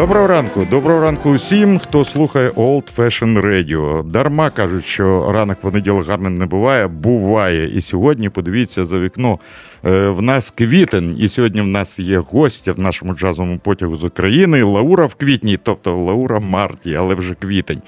Доброго ранку, доброго ранку усім, хто слухає Old Fashion Radio. Дарма кажуть, що ранок понеділок гарним не буває. Буває. І сьогодні подивіться за вікно. Е, в нас квітень, і сьогодні в нас є гостя в нашому джазовому потягу з України. Лаура в квітні, тобто Лаура Марті, але вже квітень.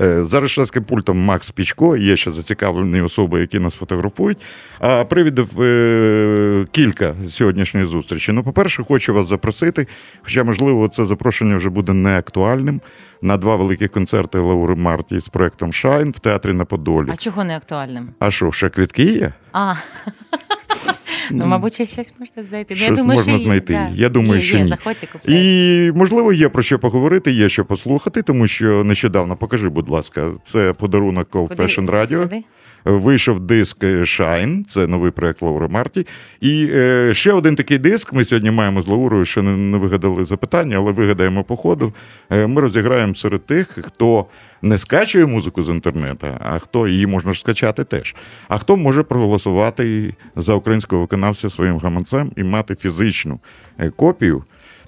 Е, за режисерським пультом Макс Пічко, є ще зацікавлені особи, які нас фотографують. А привідів е, кілька сьогоднішньої зустрічі. Ну, по-перше, хочу вас запросити, хоча, можливо, це запрошення вже буде не актуальним. На два великі концерти Лаури Марті з проектом Шайн в театрі на Подолі. А чого не актуальним? А що, ще квітки є? А. Ну, мабуть, ще щось можна знайти. Щось я думаю, можна що знайти. Да. Я думаю, є, що є. ні. Заходьте, купляйте. І можливо є про що поговорити, є що послухати, тому що нещодавно покажи, будь ласка, це подарунок Cold Fashion Radio. Сюди? Вийшов диск Shine, це новий проект Лаури Марті. І е, ще один такий диск. Ми сьогодні маємо з Лаурою, ще не, вигадали запитання, але вигадаємо по ходу. Е, ми розіграємо серед тих, хто не скачує музику з інтернету, а хто її можна ж скачати теж. А хто може проголосувати за українського виконавця своїм гаманцем і мати фізичну е,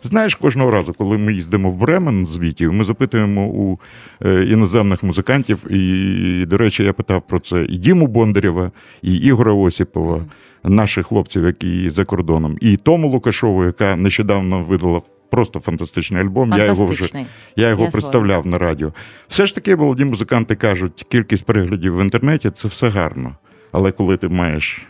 Знаєш, кожного разу, коли ми їздимо в Бремен з Вітів, ми запитуємо у е, іноземних музикантів. І, до речі, я питав про це і Діму Бондарєва, і Ігора Осіпова, наших хлопців, які за кордоном, і Тому Лукашову, яка нещодавно видала. Просто фантастичний альбом. Я його вже я його Я представляв на радіо. Все ж таки, молоді музиканти кажуть, кількість переглядів в інтернеті це все гарно. Але коли ти маєш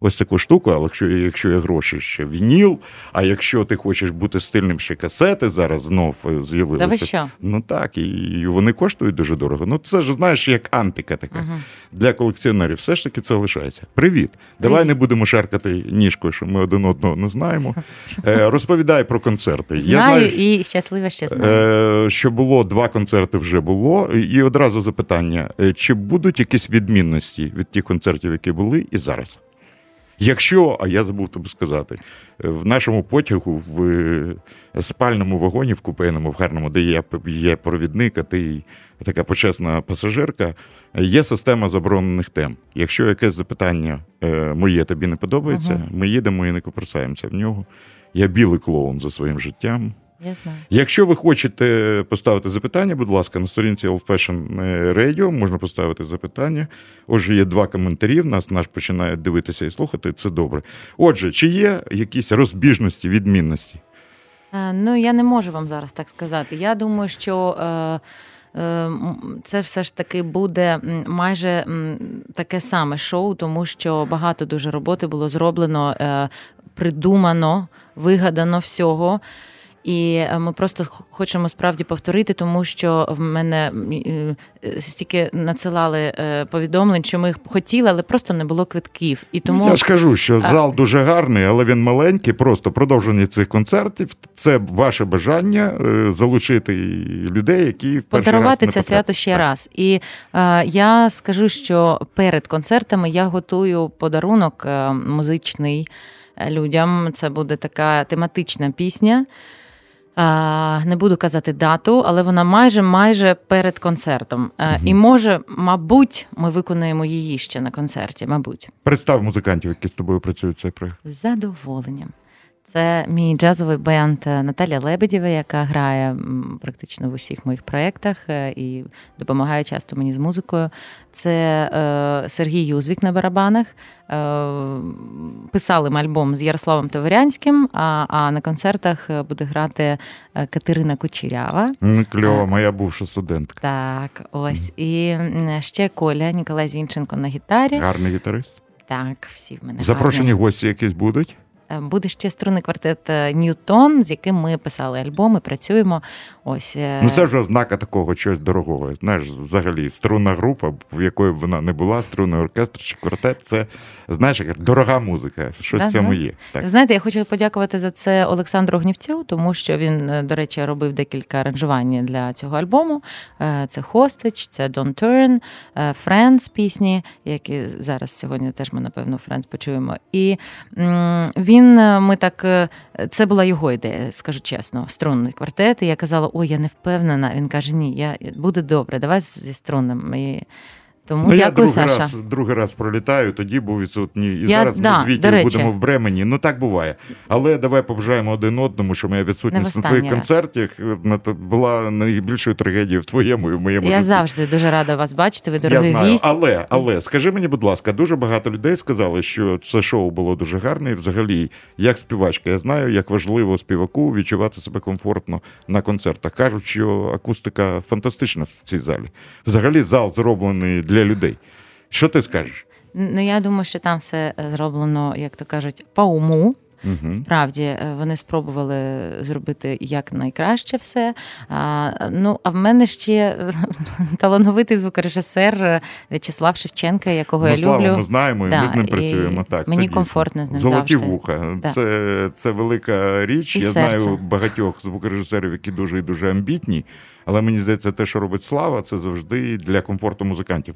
ось таку штуку, але якщо якщо є гроші, ще вініл, а якщо ти хочеш бути стильним, ще касети зараз знов е, з'явилися. Та ви що? Ну так, і вони коштують дуже дорого. Ну це ж знаєш, як антика така Угу. для колекціонерів. Все ж таки це лишається. Привіт. Давай Привіт. не будемо шаркати ніжкою, що ми один одного не знаємо. Е, Розповідай про концерти. Знаю Я знаю, і щаслива ще знаю. Що було два концерти вже було. І одразу запитання: е, чи будуть якісь відмінності від тих концертів, які були, і зараз? Якщо, а я забув тобі сказати, е, в нашому потягу в е, спальному вагоні, в купейному, в гарному, де є, є провідник, а ти така почесна пасажирка, є система заборонених тем. Якщо якесь запитання е, моє тобі не подобається, Ага. ми їдемо і не копирсаємося в нього. Я білий клоун за своїм життям. Я знаю. Якщо ви хочете поставити запитання, будь ласка, на сторінці Old Fashion Radio можна поставити запитання. Отже, є два коментарі. в Нас наш починає дивитися і слухати. Це добре. Отже, чи є якісь розбіжності, відмінності? Е, Ну, я не можу вам зараз так сказати. Я думаю, що. Е... е, Це все ж таки буде майже таке саме шоу, тому що багато дуже роботи було зроблено, е, придумано, вигадано всього. І е, ми просто хочемо справді повторити, тому що в мене стільки надсилали е, повідомлень, що ми їх хотіли, але просто не було квитків. І тому Я ж кажу, що зал дуже гарний, але він маленький. Просто продовження цих концертів. Це ваше бажання е, залучити людей, які подарувати раз це свято ще потрапили. раз. І е, я скажу, що перед концертами я готую подарунок музичний людям. Це буде така тематична пісня. Не буду казати дату, але вона майже майже перед концертом. Угу. І може, мабуть, ми виконуємо її ще на концерті. Мабуть, Представ музикантів, які з тобою працюють цей проект. з задоволенням. Це мій джазовий бенд е, Наталя Лебедєва, яка грає практично в усіх моїх проєктах е, і допомагає часто мені з музикою. Це е, Сергій Юзвік на барабанах. Писали ми альбом з Ярославом Таворянським, а, на концертах буде грати Катерина Кучерява. Ну, Кльово, А. моя бувша студентка. Так, ось. І ще Коля Ніколай Зінченко на гітарі. Гарний гітарист. Так, всі в мене Запрошені гарні. гості якісь будуть. Е, Буде ще струнний квартет е, Ньютон, з яким ми писали альбом і працюємо. Ось ну це вже ознака такого чогось дорогого. Знаєш, взагалі струнна група, в якої б вона не була, струнний оркестр чи квартет, це знаєш, яка дорога музика. Щось в цьому є. Так. Знаєте, я хочу подякувати за це Олександру Гнівцю, тому що він, до речі, робив декілька аранжувань для цього альбому. Це Hostage, це Don't Turn, Friends пісні, які зараз сьогодні теж ми, напевно, Friends почуємо. І він ми так, це була його ідея, скажу чесно, струнний квартет. І я казала, ой, я не впевнена. Він каже: Ні, я буде добре, давай зі струнним. Тому ну, дякую, я другий Саша. раз другий раз пролітаю, тоді був відсутній. І я, зараз да, ми з Вітєю будемо в Бремені. Ну так буває. Але давай побажаємо один одному, що моя відсутність на твоїх раз. концертах була найбільшою трагедією в твоєму і в моєму я житті. завжди дуже рада вас бачити. Ви дорогий я знаю. гість. Але але скажи мені, будь ласка, дуже багато людей сказали, що це шоу було дуже гарне. І взагалі, як співачка, я знаю, як важливо співаку відчувати себе комфортно на концертах. Кажуть, що акустика фантастична в цій залі. Взагалі, зал зроблений для людей. Що ти скажеш? Ну я думаю, що там все зроблено, як то кажуть, по уму. Угу. Справді е, вони спробували зробити як найкраще все. А, Ну а в мене ще талановитий звукорежисер В'ячеслав Шевченка, якого ну, я слава, люблю. Ми знаємо, і да, ми з ним працюємо. Так, Мені це комфортно з ним Золоті завжди. вуха. Да. Це це велика річ. І я серце. знаю багатьох звукорежисерів, які дуже і дуже амбітні. Але мені здається, те, що робить слава, це завжди для комфорту музикантів.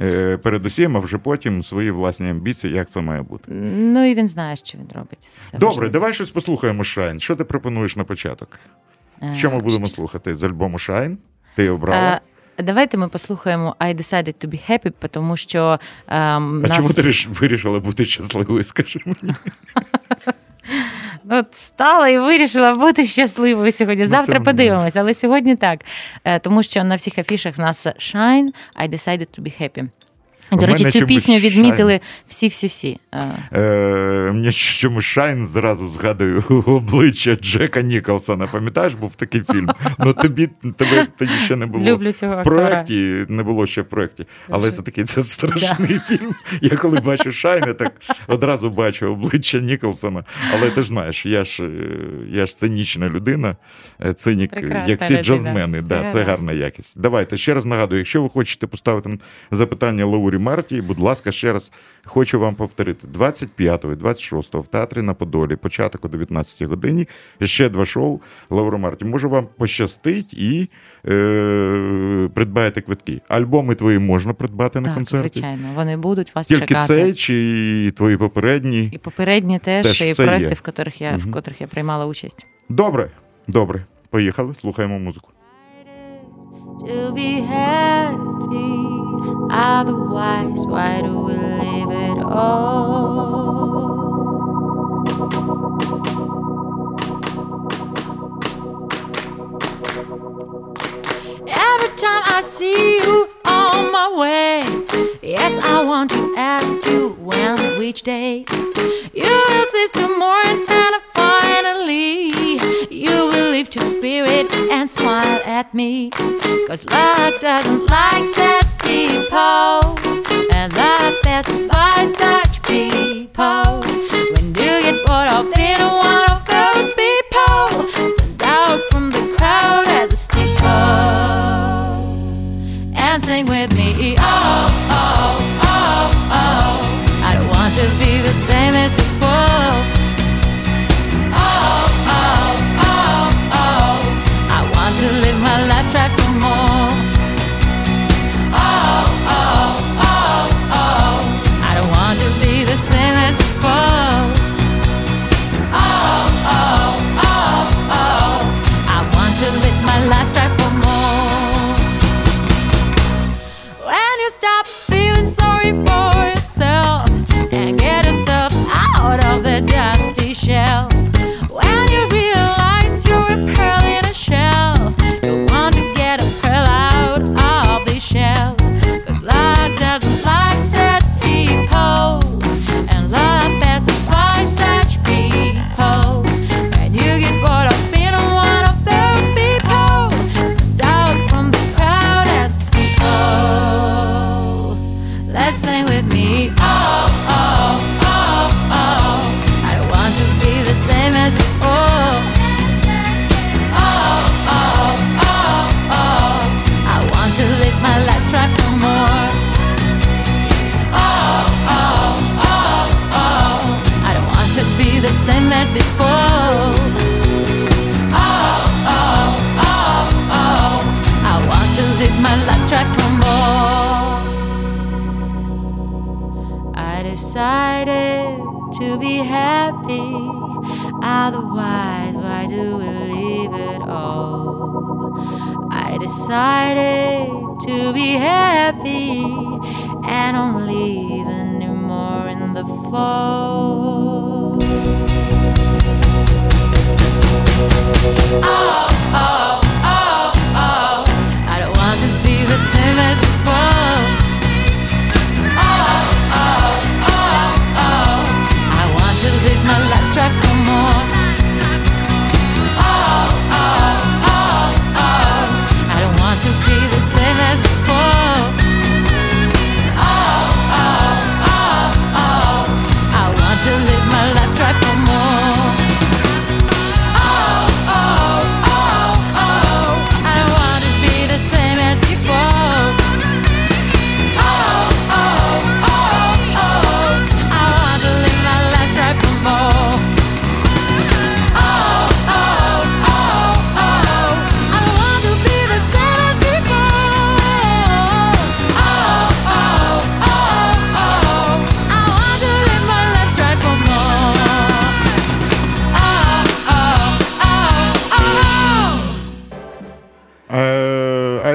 Е, передусім, а вже потім свої власні амбіції, як це має бути. Ну і він знає, що він робить. Це Добре, важливо. давай щось послухаємо Шайн. Що ти пропонуєш на початок? Що ми будемо що? слухати з альбому Шайн? Ти обрала? А, давайте ми послухаємо I decided to be happy, тому що. Ем, а нас... чому ти вирішила бути щасливою? Скажи мені. От встала і вирішила бути щасливою сьогодні. Завтра подивимось, але сьогодні так. Е, тому що на всіх афішах в нас Shine, I decided to be happy. До речі, цю пісню відмітили всі-всі-всі. Е, Мені чомусь Шайн зразу згадую обличчя Джека Ніколсона. Пам'ятаєш, був такий фільм? Ну тобі тебе тоді ще не було Люблю цього в проєкті, не було ще в проєкті. Але це такий це страшний фільм. Я коли бачу Шайн, я так одразу бачу обличчя Ніколсона. Але ти ж знаєш, я ж я ж цинічна людина, е, цинік, як всі джазмени. Да, це гарна якість. Давайте ще раз нагадую, якщо ви хочете поставити запитання Лаурі Марті, будь ласка, ще раз хочу вам повторити: 25-го і 26-го в театрі на Подолі, початок о 19-й годині. Ще два шоу Лаура Марті. Може вам пощастить і е, придбаєте квитки. Альбоми твої можна придбати так, на концерті. Звичайно, вони будуть вас Тільки чекати. цей чи твої попередні? І попередні теж, теж і проекти, є. в котрих я угу. в котрих я приймала участь. Добре, добре. Поїхали, слухаємо музику. To be happy, otherwise, why do we live at all? Every time I see you on my way, yes, I want to ask you when, which day you insist tomorrow, and finally you will lift your spirit and smile at me. Cause luck doesn't like sad people, and love passes by such people. When you get bored of being one of those people, stand out from the crowd as a steeple and sing with me. Oh, decided to be happy and don't leave anymore in the fall. Oh,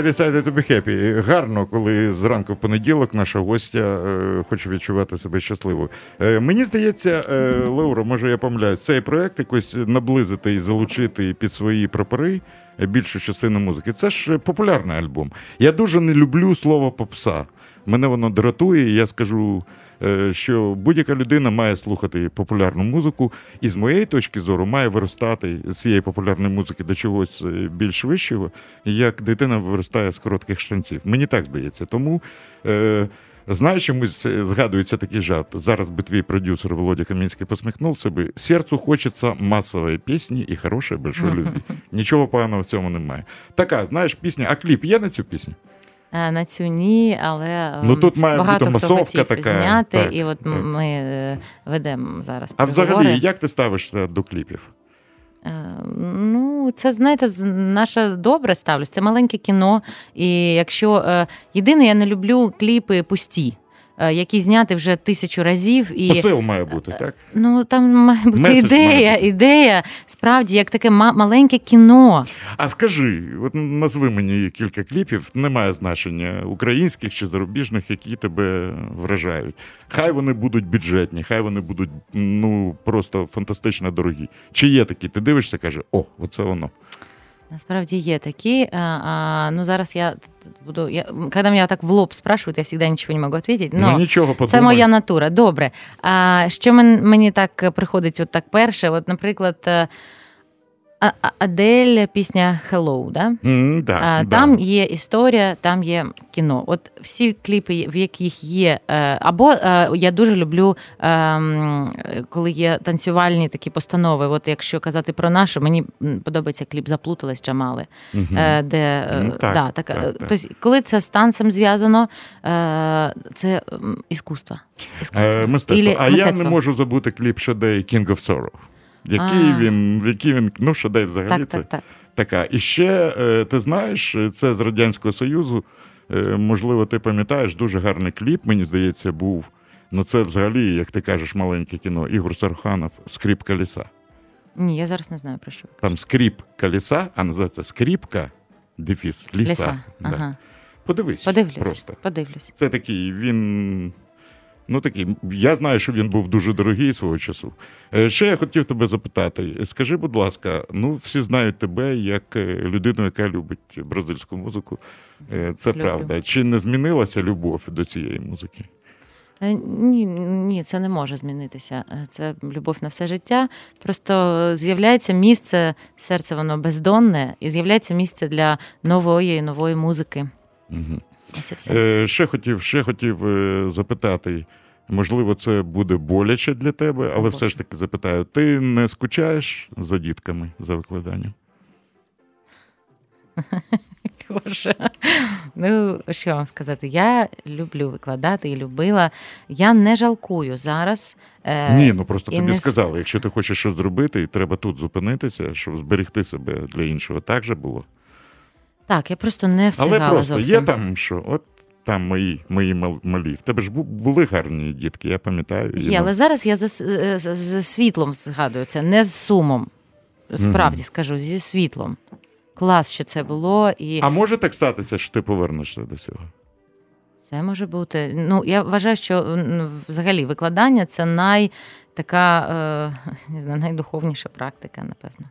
decided to be happy. Гарно, коли зранку в понеділок наша гостя е, хоче відчувати себе щасливою. Е, мені здається, е, може я помиляюсь, цей проект якось наблизити і залучити під свої прапори більшу частину музики. Це ж популярний альбом. Я дуже не люблю слово попса. Мене воно дратує, і я скажу, що будь-яка людина має слухати популярну музику, і з моєї точки зору має виростати з цієї популярної музики до чогось е, більш вищого, як дитина виростає з коротких штанців. Мені так здається. Тому. Е, Знаєш, чомусь е, згадується такий жарт. Зараз би твій продюсер Володя Камінський посміхнувся би. Серцю хочеться масової пісні і хорошої большої любві. Нічого поганого в цьому немає. Така, знаєш, пісня, а кліп є на цю пісню? Е, На цю ні, але Ну, ем, тут має багато бути хто масовка хотів така, зняти, так, і от так. ми е, ведемо зараз. А взагалі, як ти ставишся до кліпів? Е, Ну, це знаєте, наше добре ставлюсь. Це маленьке кіно. І якщо е, єдине, я не люблю кліпи пусті, е, які зняти вже тисячу разів. І Посил має бути, так? ну там має бути Меседж ідея, має бути. ідея, справді, як таке ма- маленьке кіно. А скажи, от назви мені кілька кліпів, немає значення українських чи зарубіжних, які тебе вражають. Хай вони будуть бюджетні, хай вони будуть ну просто фантастично дорогі. Чи є такі? Ти дивишся, каже, о, оце воно. Насправді є такі. А, а, ну зараз я буду. Я, коли мене так в лоб спрашують, я завжди нічого не можу відповідати. Ну, нічого подумай. Це моя натура. Добре. А що мен, мені так приходить, от так перше, от, наприклад, е, Адель, пісня Hello, да? М, да, А, да. Там є історія, там є кіно. От всі кліпи, в яких є. е, Або е, я дуже люблю, е, коли є танцювальні такі постанови. От якщо казати про нашу, мені подобається кліп Заплуталась Джамали, е, де Ну, так, да, так, так. Тобто, коли це з танцем зв'язано, це искусство. искусство. Е, мистецтво. Или А я не можу забути кліп Sade King of Sorrow. Який А. він, який він, ну, Sade взагалі Так, це так, так. така. І ще, е, ти знаєш, це з Радянського Союзу. е, Можливо, ти пам'ятаєш, дуже гарний кліп, мені здається, був. Ну, це взагалі, як ти кажеш, маленьке кіно. Ігор Саруханов Скрип колеса. Ні, я зараз не знаю про що. Там скріп коліса, а називається скріпка, дефіс, ліса. Ліса. Да. Ага. Подивись. Подивлюсь. Просто. Подивлюсь. Це такий, він. Ну такий, я знаю, що він був дуже дорогий свого часу. Е, Ще я хотів тебе запитати: скажи, будь ласка, ну всі знають тебе як е, людину, яка любить бразильську музику. Е, Це Люблю. правда. Чи не змінилася любов до цієї музики? Ні, ні, це не може змінитися. Це любов на все життя. Просто з'являється місце, серце воно бездонне, і з'являється місце для нової нової музики. Угу. Ось і все. Е, ще хотів, ще хотів е, запитати. Можливо, це буде боляче для тебе, але все ж таки запитаю: ти не скучаєш за дітками за викладанням? Боже. Ну, що вам сказати? Я люблю викладати і любила. Я не жалкую зараз. е, Ні, ну просто тобі не сказали, якщо ти хочеш щось зробити, і треба тут зупинитися, щоб зберегти себе для іншого. Так же було? Так, я просто не встигала Але просто зовсім. є там, що от там мої, мої малі. В тебе ж були гарні дітки, я пам'ятаю. Є, ну, але зараз я за, е, з, з світлом згадую це, не з сумом. Справді скажу, зі світлом. Клас, що це було, і А може так статися, що ти повернешся до цього? це може бути. Ну, я вважаю, що взагалі викладання це най така е, не знаю, найдуховніша практика, напевно.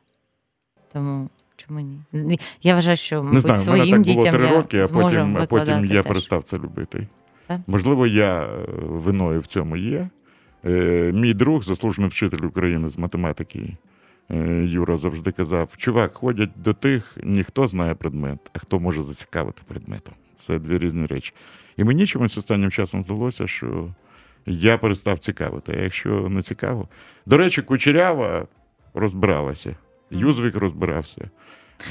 Тому чому ні? Я вважаю, що Не знаю, своїм мене так було три роки, а потім, а потім я теж. перестав це любити. Так? Можливо, я е, виною в цьому є. Е, Мій друг, заслужений вчитель України з математики, е, Юра завжди казав: чувак, ходять до тих, ніхто знає предмет, а хто може зацікавити предметом. Це дві різні речі. І мені чомусь останнім часом здалося, що я перестав цікавити. А якщо не цікаво. До речі, Кучерява розбиралася, Юзвік розбирався.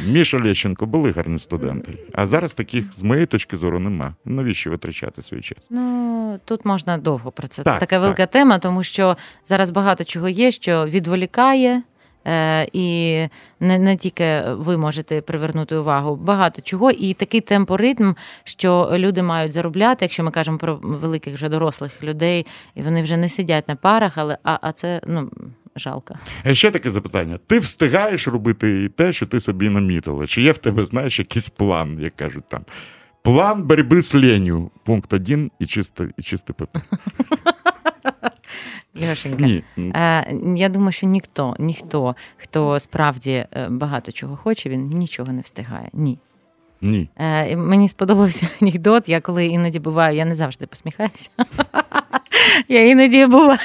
Міша Лещенко були гарні студенти. А зараз таких, з моєї точки зору, нема. Навіщо витрачати свій час? Ну тут можна довго про це. Так, це така велика тема, тому що зараз багато чого є, що відволікає. Е, і не, не тільки ви можете привернути увагу, багато чого, і такий темпоритм, що люди мають заробляти, якщо ми кажемо про великих вже дорослих людей, і вони вже не сидять на парах, але а, а це ну жалко. А ще таке запитання: ти встигаєш робити і те, що ти собі намітила? Чи є в тебе, знаєш, якийсь план, як кажуть там? План боротьби з ленью. Пункт один і чисте, і чисте ПП. Льошенька. Ні. Е, я думаю, що ніхто, ніхто, хто справді е, багато чого хоче, він нічого не встигає. Ні. Ні. Е, мені сподобався анекдот. Я коли іноді буваю, я не завжди посміхаюся. Я іноді буваю.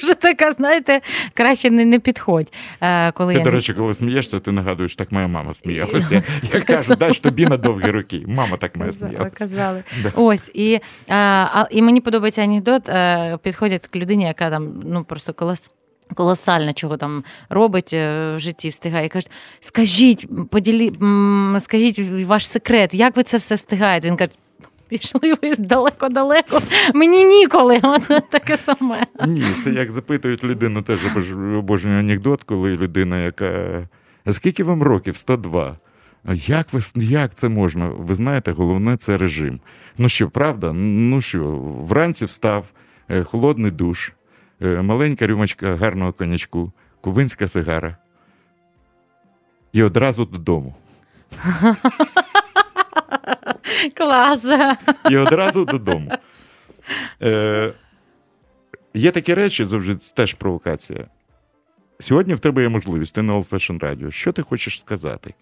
Дуже така, знаєте, краще не, не підходь. Е, коли Ти, я до речі, коли смієшся, ти нагадуєш, так моя мама сміялася. Я кажу, дай тобі на довгі роки. Мама так моя сміялася. казали. Да. Ось і, а, а, і мені подобається анекдот. е, Підходять к людині, яка там ну просто колос. Колосально чого там робить е, в житті, встигає. І кажуть, скажіть, поділі, скажіть ваш секрет, як ви це все встигаєте? Він каже, пішли ви далеко-далеко, мені ніколи. Оце таке саме. Ні, це як запитують людину, теж обожнюю анекдот, коли людина, яка. А скільки вам років? 102. А як ви як це можна? Ви знаєте, головне це режим. Ну що, правда? Ну що, вранці встав, е, холодний душ, е, маленька рюмочка гарного конячку, кубинська сигара. І одразу додому. Клас. І одразу додому. Е, є такі речі, завжди теж провокація. Сьогодні в тебе є можливість, ти на Old Fashion Radio. Що ти хочеш сказати?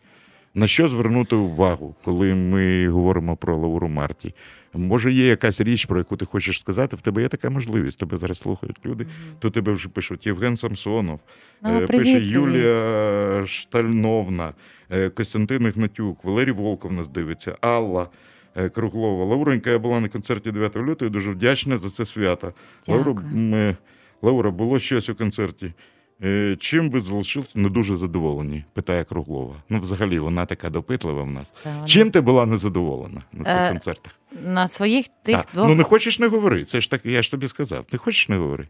На що звернути увагу, коли ми говоримо про Лауру Марті? Може, є якась річ, про яку ти хочеш сказати, в тебе є така можливість, тебе зараз слухають люди. То тебе вже пишуть Євген Самсонов, Ну, е, привіт, пише привіт. Юлія Штальновна, е, Костянтин Ігнатюк, Валерій Волков нас дивиться, Алла. е, Круглова. Лауренька, я була на концерті 9 лютого, дуже вдячна за це свято. Лаура, Лаура, було щось у концерті. Е, Чим ви залишилися не дуже задоволені? питає Круглова. Ну, взагалі, вона така допитлива в нас. Та Чим ти була незадоволена на цих Е, концертах? На своїх тих Так. двох Ну не хочеш не говори. Це ж так, я ж тобі сказав. Не хочеш не говори.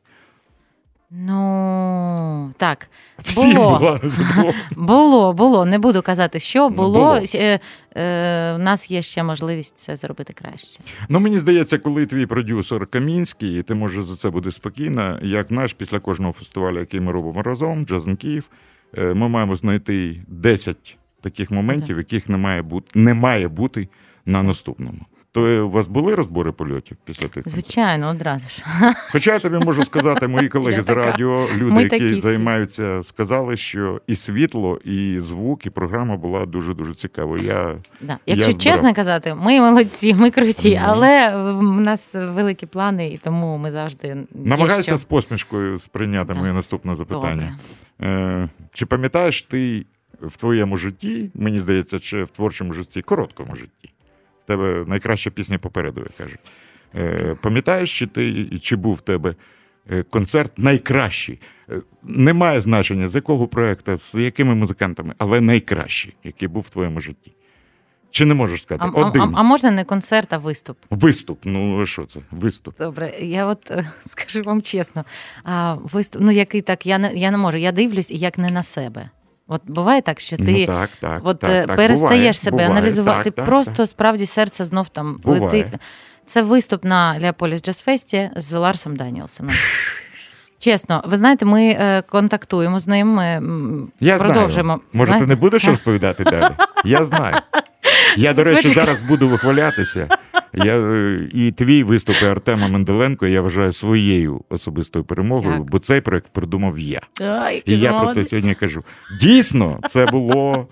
Ну так, було. Було, було. Не буду казати, що Ну, було. було. Е, е, в нас є ще можливість це зробити краще. Ну, мені здається, коли твій продюсер Камінський, і ти можеш за це бути спокійна, як наш після кожного фестивалю, який ми робимо разом, Джазн Київ, е, ми маємо знайти 10 таких моментів, яких не має бути, не має бути на наступному. То е, у вас були розбори польотів після тих? Звичайно, одразу ж. Хоча я тобі можу сказати, мої колеги Я з радіо, люди, Ми які такі займаються, сказали, що і світло, і звук, і програма була дуже дуже цікавою. Я Да. Якщо збирав. чесно казати, ми молодці, ми круті, Мгм. але в нас великі плани, і тому ми завжди намагаюся що. з посмішкою сприйняти Да. моє наступне запитання. Добре. Е, чи пам'ятаєш ти в твоєму житті, мені здається, чи в творчому житті, короткому житті? Тебе найкраща пісня попереду, як кажуть. Е, пам'ятаєш, чи ти чи був в тебе е, концерт найкращий? Е, Немає значення, з якого проекту, з якими музикантами, але найкращий, який був в твоєму житті. Чи не можеш сказати? а, Один а, а можна не концерт, а виступ? виступ. Ну що це? Виступ. Добре, я от е, скажу вам чесно, а виступ, ну який так, я не я не можу. Я дивлюсь як не на себе. От буває так, що ти Ну, так, так, от, так, е, так, перестаєш буває, себе буває, аналізувати. так, так, просто так. справді серце знов там Буває. летить. Це виступ на Леополіс Джазфесті з Ларсом Даніелсоном. Чесно, ви знаєте, ми е, контактуємо з ним. Ми Я продовжуємо. знаю. Може, Знаєте? ти не будеш розповідати далі? Я знаю. Я, до речі, зараз буду вихвалятися. Я, е, і твій виступ і Артема Менделенко я вважаю своєю особистою перемогою, Дякую. бо цей проект придумав я. Ой, І я про те сьогодні кажу. Дійсно, це було.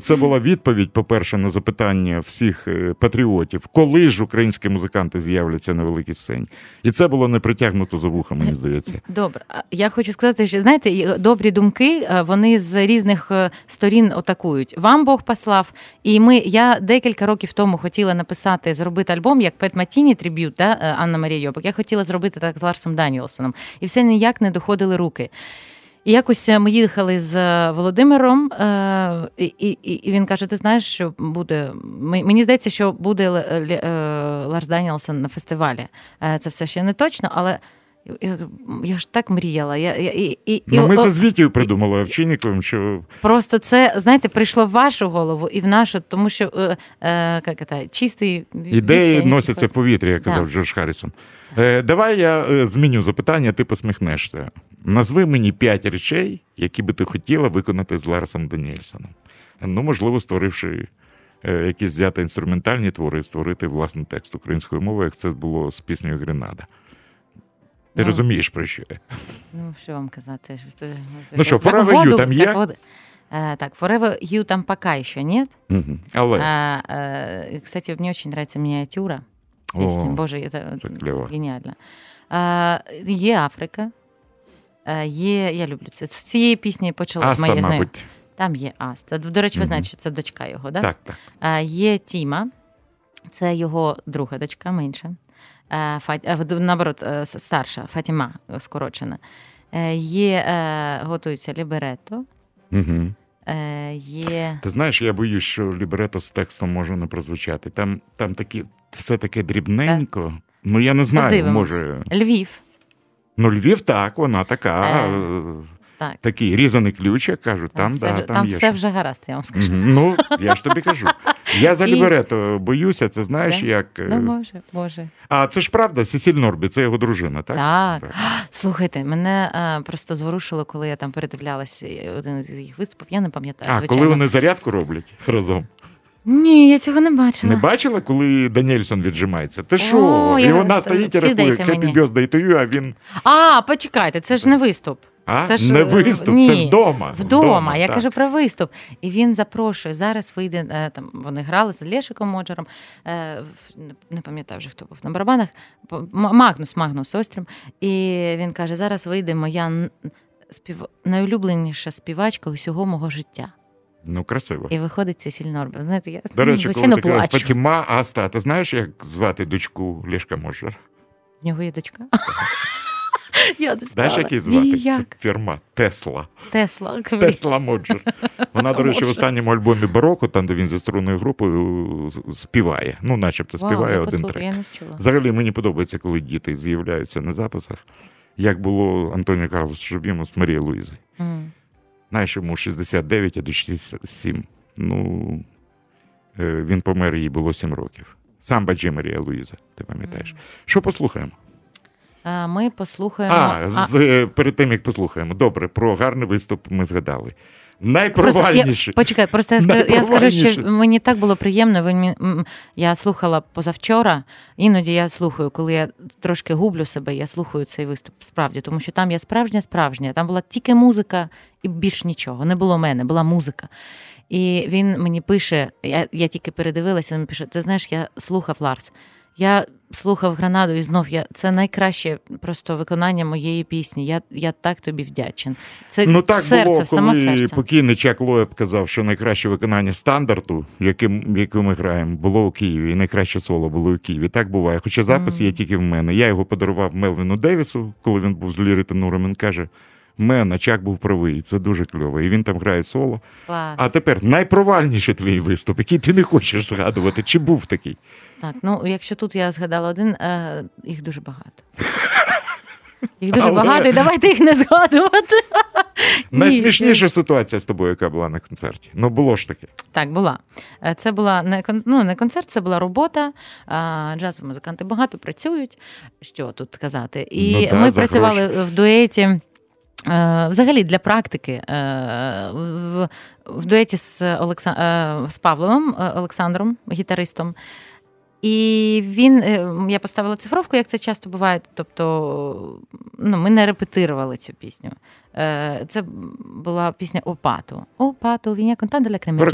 Це була відповідь, по-перше, на запитання всіх е, патріотів, коли ж українські музиканти з'являться на великій сцені. І це було не притягнуто за вуха, мені здається. Добре, я хочу сказати, що знаєте, і добрі думки е, вони з різних е, сторін атакують. Вам Бог послав, і ми я декілька років тому хотіла написати, зробити альбом як Pat Metheny tribute, да, е, Анна Марія Йопек. Я хотіла зробити так з Ларсом Даніелсоном, і все ніяк не доходили руки. І якось е, ми їхали з е, Володимиром, е, і, і, і він каже: Ти знаєш, що буде. Мені здається, що буде Ларс Даніелсон на фестивалі. Це все ще не точно, але я, я ж так мріяла. Я, я, і, і, і, Ну, ми о- за звітію придумали Овчинниковим, що Просто це, знаєте, прийшло в вашу голову і в нашу, тому що е, е, як це, чистий ідеї віщення. носяться в повітрі, як казав Да. Джордж Харрісон. Е, давай я е, зміню запитання, ти посміхнешся. Назви мені п'ять речей, які би ти хотіла виконати з Ларсом Даніельсоном. Ну, можливо, створивши е, якісь взяти інструментальні твори і створити власний текст українською мовою, як це було з піснею Гренада. Ти Ну. розумієш, про що я? Ну, що вам казати? Що це- Ну що, як Forever воду- You там є? як воду- Е, так, Forever You там пока еще нет. Мгм. Але А, э, кстати, мне очень нравится миниатюра. Песня. О, Боже, это, це это кльово. геніально. А, є Африка. Е, Є, я люблю це. З цієї пісні почалось Аста, моє знайомство. мабуть. Там є Аста. До речі, ви Мгм. знаєте, що це дочка його, да? Так, так. Е, Є Тіма, це його друга дочка, менша. Е, е, Наоборот, е, старша, Фатіма е, скорочена. Е, Є, е, готується Ліберето. Угу. Е, Є. Ти знаєш, я боюсь, що лібрето з текстом може не прозвучати. Там, там такі, все таке дрібненько. Ну, я не знаю, Подивимось. може. Львів. Ну, Львів, так, вона така. Е, е, Так. Такий різаний ключ, як кажуть, там, все, да, там, там є. все вже гаразд, я вам скажу. Ну, я ж тобі кажу. Я за І- ліберето боюся, це знаєш, Да? як. е, Ну, може, може. А це ж правда, Сесіль Норбі, це його дружина, так? Так. Слухайте, мене е, просто зворушило, коли я там передивлялася один із їх виступів. Я не пам'ятаю. А, звичайно. коли вони зарядку роблять разом. Ні, я цього не бачила. Не бачила, коли Даніельсон віджимається? Ти що? І вона стоїть і рахує мені. birthday to you, а він. А, почекайте, це ж не виступ. А? Це ж, не е, виступ, ні, це вдома. Вдома, я так. кажу про виступ. І він запрошує. Зараз вийде е, там. Вони грали з Лешиком Моджером. Е, не- пам'ятаю вже, хто був на барабанах. Магнус, Магнус Острім. І він каже: зараз вийде моя спів... найулюбленіша співачка усього мого життя. Ну, красиво. І виходить Цесіль Норбі. Ви Знаєте, я До речі, звичайно коли ти плачу. Фатіма Аста, ти знаєш, як звати дочку Лешка Можер? В нього є дочка. Я не Знаєш, знала. як її звати? Ніяк. Це фірма Тесла. Тесла. Тесла Моджер. Вона, до речі, в останньому альбомі Бароко, там, де він зі струнною групою співає. Ну, начебто Вау, співає я один послухаю, трек. Я не чула. Взагалі мені подобається, коли діти з'являються на записах, як було Антоніо Карлос Шубімо з Марією Луїзи. М. Знаєш, йому 69, а до 67. Ну, е, він помер, їй було 7 років. Сам Баджі Марія Луїза, ти пам'ятаєш. Що послухаємо? Ми послухаємо. А, з, перед тим, як послухаємо. Добре, про гарний виступ ми згадали. Я, Найпровальніше. почекай, просто я скажу, я скажу, що мені так було приємно. Ви я слухала позавчора. Іноді я слухаю, коли я трошки гублю себе, я слухаю цей виступ справді, тому що там я справжня, справжня. Там була тільки музика і більш нічого. Не було мене, була музика. І він мені пише: я, я тільки передивилася, він пише: Ти знаєш, я слухав Ларс. Я слухав гранаду і знов я це найкраще просто виконання моєї пісні. Я, я так тобі вдячен. Це Ну так серце, було, в само коли серце. покійний Чак Лоеб казав, що найкраще виконання стандарту, яким, яке ми граємо, було у Києві, і найкраще соло було у Києві. Так буває. Хоча запис є тільки в мене. Я його подарував Мелвіну Девісу, коли він був з Ліри Тенуром. Він каже: Мена, Чак був правий, це дуже кльово. І він там грає соло. Клас. А тепер найпровальніший твій виступ, який ти не хочеш згадувати, чи був такий? Так, ну якщо тут я згадала один, е, їх дуже багато. Їх дуже Але- багато, і давайте їх не згадувати. Найсмішніша ситуація з тобою, яка була на концерті. Ну було ж таке. Так, була. Е, Це була не кон- ну, не концерт, це була робота. А, Джазові музиканти багато працюють. Що тут казати? І Ну та, ми працювали гроші. в дуеті. е, Взагалі для практики е, в, дуеті з, Олекса... е, з Павловим е, Олександром, гітаристом. І він, е, я поставила цифровку, як це часто буває. Тобто, ну, ми не репетирували цю пісню. Е, Це була пісня Опату. Опату, він контант для кремечі.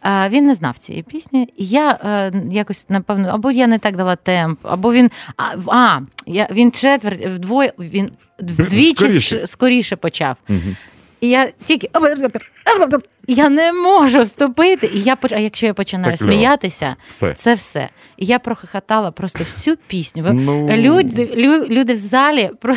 А, Він не знав цієї пісні, і я е, якось напевно, або я не так дала темп, або він. А, а я, він четверть, вдвоє, він вдвічі Скоріше. скоріше, почав. Мгм. І я тільки я не можу вступити. І я а якщо я починаю так, сміятися, Все. це все. І я прохохотала просто всю пісню. Ну, Люди, люди в залі про...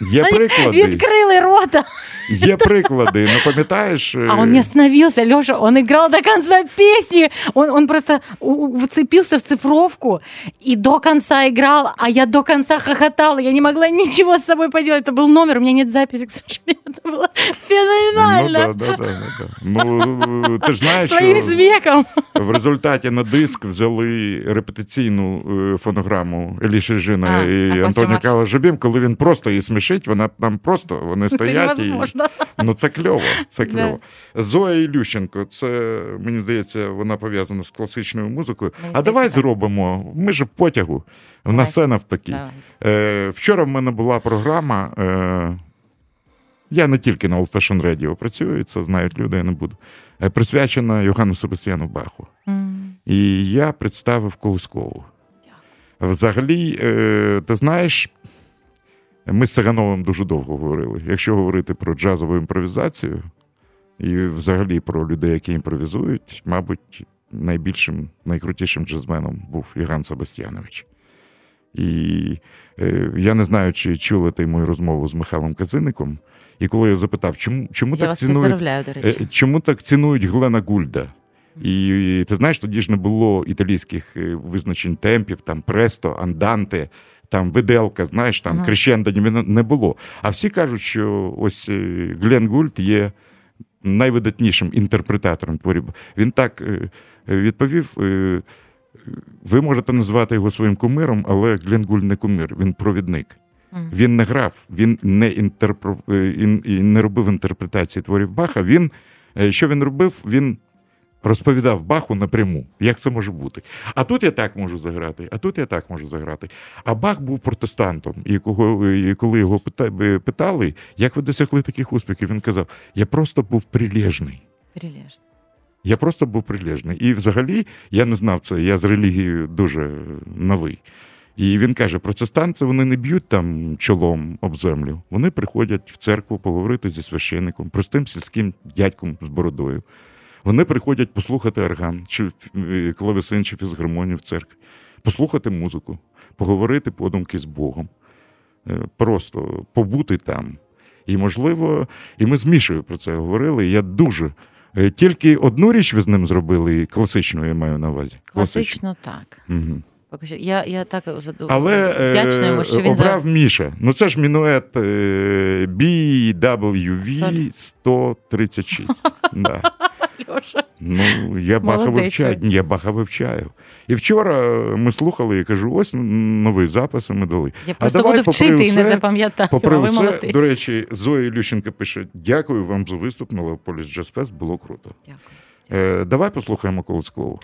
Є приклади. відкрили рота. Є приклади. Ну пам'ятаєш? А он не остановился, Леша, он играл до конца песни. Он, он просто у- у- вцепился в цифровку и до конца играл, а я до конца хохотала. Я не могла ничего с собой поделать. Это был номер, у меня нет записи, к сожалению. Это было Ну, феноменально. да, да, да, да, да. ну, ти ж знаєш, Своим що смехом. в результаті на диск взяли репетиційну е, фонограму Еліші Жина А, і а Антоні костюмер? Кала Жубім, коли він просто її смішить, вона там просто вони Это стоять. І... невозможно. Ну це кльово, це Да. кльово. Зоя Ілющенко, це мені здається, вона пов'язана з класичною музикою. Мені а давай так. зробимо. Ми ж в потягу. В нас сцена в такій. Е, вчора в мене була програма. Е, я не тільки на Old Fashion Radio працюю, це знають люди, я не буду. Е, присвячена Йоганну Себастьяну Баху. М. І я представив Колискову. Взагалі, е, ти знаєш, ми з Сагановим дуже довго говорили. Якщо говорити про джазову імпровізацію і взагалі про людей, які імпровізують, мабуть, найбільшим, найкрутішим джазменом був Іган Себастьянович. І е, я не знаю, чи чули ти мою розмову з Михайлом Казиником. І коли я запитав, чому, чому Я так вас цінують до речі. Е, Чому так цінують Глена Гульда? І ти знаєш, тоді ж не було італійських е, визначень темпів, там престо, анданте, там виделка, знаєш, там Ага. крещендо не було. А всі кажуть, що ось е, Глен Гульд є найвидатнішим інтерпретатором творів. Він так е, відповів. е, Ви можете назвати його своїм кумиром, але Гленгульд не кумир, він провідник. Він не грав, він не інтерпро... е, і- і не робив інтерпретації творів Баха. Він що він робив? Він розповідав Баху напряму, як це може бути. А тут я так можу заграти, а тут я так можу заграти. А Бах був протестантом, і коли його е, питали, як ви досягли таких успіхів, він казав: я просто був прилежний. Прилежно. Я просто був прилежний. І взагалі я не знав це, я з релігією дуже новий. І він каже: протестанти вони не б'ють там чолом об землю. Вони приходять в церкву поговорити зі священником, простим сільським дядьком з бородою. Вони приходять послухати орган, чи е, клавесин, чи фізгармонію в церкві, послухати музику, поговорити подумки з Богом, Е, просто побути там. І, можливо, і ми з Мішею про це говорили. і Я дуже. е, Тільки одну річ ви з ним зробили, класичну, я маю на увазі. Класично так. Угу. Я, я так задумала. Але вдячна йому, що він обрав за... Міша. Ну це ж мінует BWV 136. да. Льоша. Ну, я Баха вивчаю. Я Баха вивчаю. І вчора ми слухали, я кажу: ось новий запис ми дали. Я просто давай, буду вчити і не запам'ятаю. Попри ви все, молодець. до речі, Зоя Ілющенко пише: дякую вам за виступ на Леополіс Джаз Фест, було круто. Дякую. Е, давай послухаємо Колоцькову.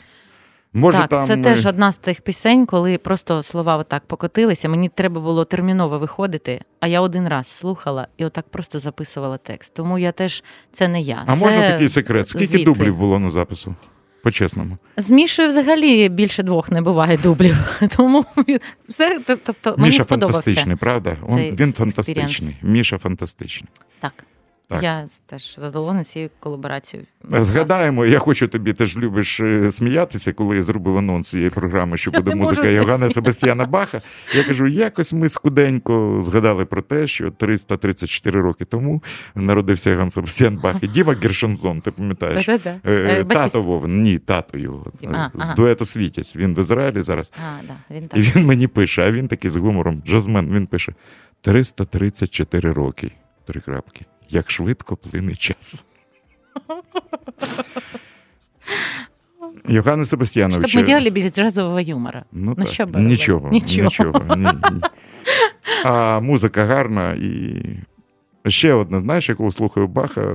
Може, так, там це теж одна з тих пісень, коли просто слова отак покотилися. Мені треба було терміново виходити, а я один раз слухала і отак просто записувала текст. Тому я теж це не я. А це можна такий секрет? Скільки звідти. дублів було на запису? По-чесному. З Мішою взагалі більше двох не буває дублів. Тому все, тобто мені Міша сподобався. фантастичний, правда? Цей він фантастичний. Міша фантастичний. Так. Так. Я теж задоволена цією колаборацією. Згадаємо, я хочу тобі ти ж любиш е, сміятися, коли я зробив анонс цієї програми, що буде музика не Себастьяна Баха. Я кажу, якось ми скуденько згадали про те, що 334 роки тому народився Йоганн Себастьян Бах і Діма Гершонзон, ти пам'ятаєш? Е, Е. Тато Вовен, ні, тато його з дуету Світязь. Він в Ізраїлі зараз. І він мені пише, а він такий з гумором, джазмен, він пише: 334 роки. Три крапки. Як швидко плине час. Йоганне Себастьянович. Щоб ми делали без джазового юмора. Ну, Ну, що нічого, Нічого. нічого. Ні, ні. А музика гарна і ще одне, знаєш, я коли слухаю Баха,